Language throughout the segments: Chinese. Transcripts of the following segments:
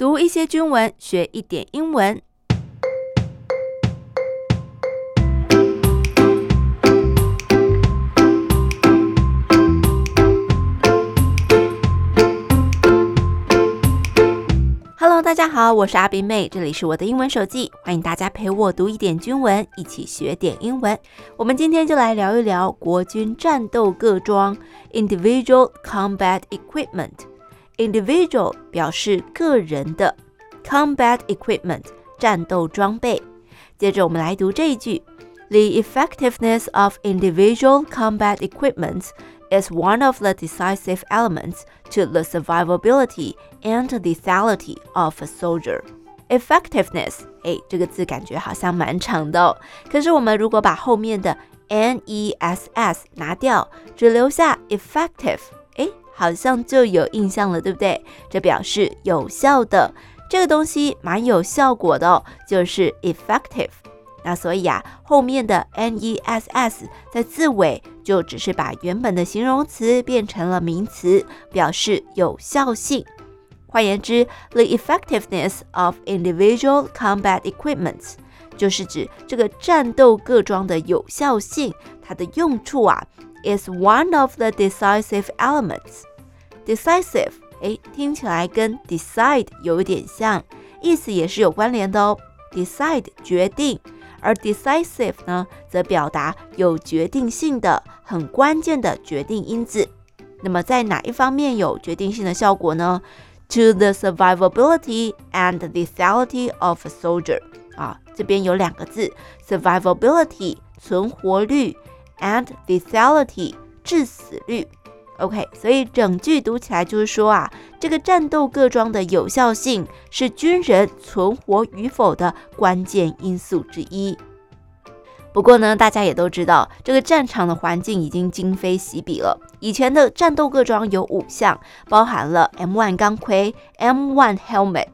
读一些军文，学一点英文。Hello，大家好，我是阿宾妹，这里是我的英文手记，欢迎大家陪我读一点军文，一起学点英文。我们今天就来聊一聊国军战斗各装 （Individual Combat Equipment）。Individual 表示个人的，Combat Equipment 战斗装备。接着我们来读这一句：The effectiveness of individual combat equipment is one of the decisive elements to the survivability and lethality of a soldier. Effectiveness，哎，这个字感觉好像蛮长的哦。可是我们如果把后面的 ness 拿掉，只留下 effective，哎， 好像就有印象了，对不对？这表示有效的，这个东西蛮有效果的哦，就是 effective。那所以啊，后面的 ness 在字尾就只是把原本的形容词变成了名词，表示有效性。换言之，the effectiveness of individual combat equipments 就是指这个战斗各装的有效性，它的用处啊，is one of the decisive elements。decisive，哎，听起来跟 decide 有一点像，意思也是有关联的哦。decide 决定。而 decisive 呢，则表达有决定性的、很关键的决定因子。那么在哪一方面有决定性的效果呢？To the survivability and lethality of a soldier。啊，这边有两个字：survivability 存活率，and lethality 致死率。OK，所以整句读起来就是说啊，这个战斗各装的有效性是军人存活与否的关键因素之一。不过呢，大家也都知道，这个战场的环境已经今非昔比了。以前的战斗各装有五项，包含了 M1 钢盔、M1 helmet、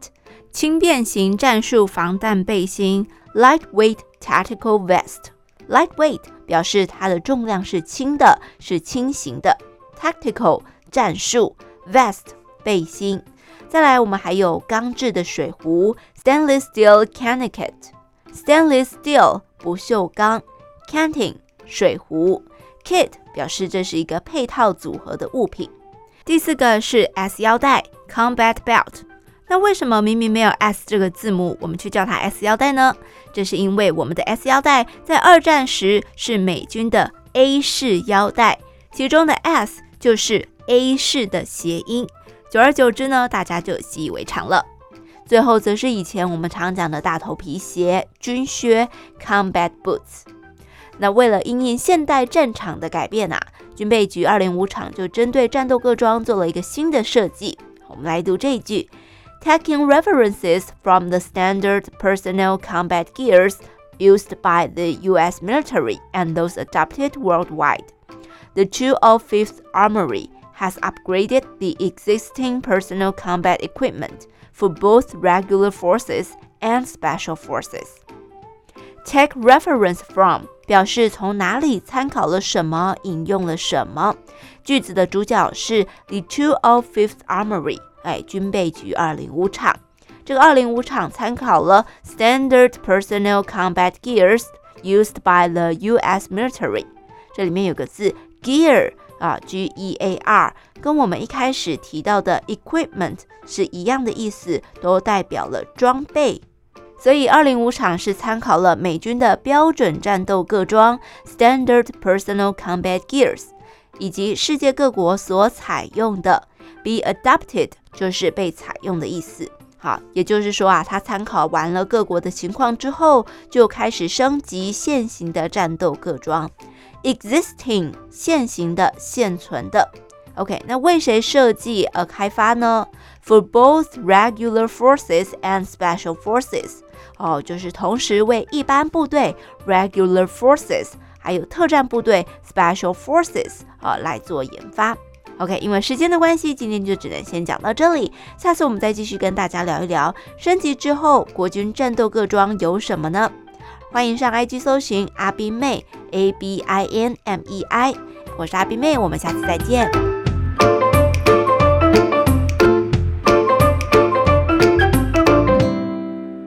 轻便型战术防弹背心、lightweight tactical vest。lightweight 表示它的重量是轻的，是轻型的。Tactical 战术，Vest 背心，再来我们还有钢制的水壶，Stainless steel Canniket，Stainless steel 不锈钢，Canteen 水壶，Kit 表示这是一个配套组合的物品。第四个是 S 腰带，Combat Belt。那为什么明明没有 S 这个字母，我们却叫它 S 腰带呢？这是因为我们的 S 腰带在二战时是美军的 A 式腰带，其中的 S。就是 A 式的谐音，久而久之呢，大家就习以为常了。最后则是以前我们常讲的大头皮鞋、军靴 （Combat Boots）。那为了因应现代战场的改变啊，军备局二零五厂就针对战斗各装做了一个新的设计。我们来读这一句：Taking references from the standard personnel combat gears used by the U.S. military and those adopted worldwide. The 205th Armory has upgraded the existing personal combat equipment for both regular forces and special forces. Take reference from 表示从哪里参考了什么，引用了什么。句子的主角是 the 205th Armory，哎，军备局二零五厂。这个二零五厂参考了 standard personnel combat gears used by the U.S. military。这里面有个字。 Gear 啊，G E A R，跟我们一开始提到的 equipment 是一样的意思，都代表了装备。所以二零五厂是参考了美军的标准战斗各装 （Standard Personal Combat Gears） 以及世界各国所采用的 “be adopted” 就是被采用的意思。好，也就是说啊，他参考完了各国的情况之后，就开始升级现行的战斗各装。Existing 现行的、现存的，OK，那为谁设计而开发呢？For both regular forces and special forces，哦，就是同时为一般部队 regular forces，还有特战部队 special forces，哦，来做研发。OK，因为时间的关系，今天就只能先讲到这里，下次我们再继续跟大家聊一聊升级之后国军战斗各装有什么呢？欢迎上 IG 搜寻阿斌妹 A B I N M E I，我是阿斌妹，我们下次再见。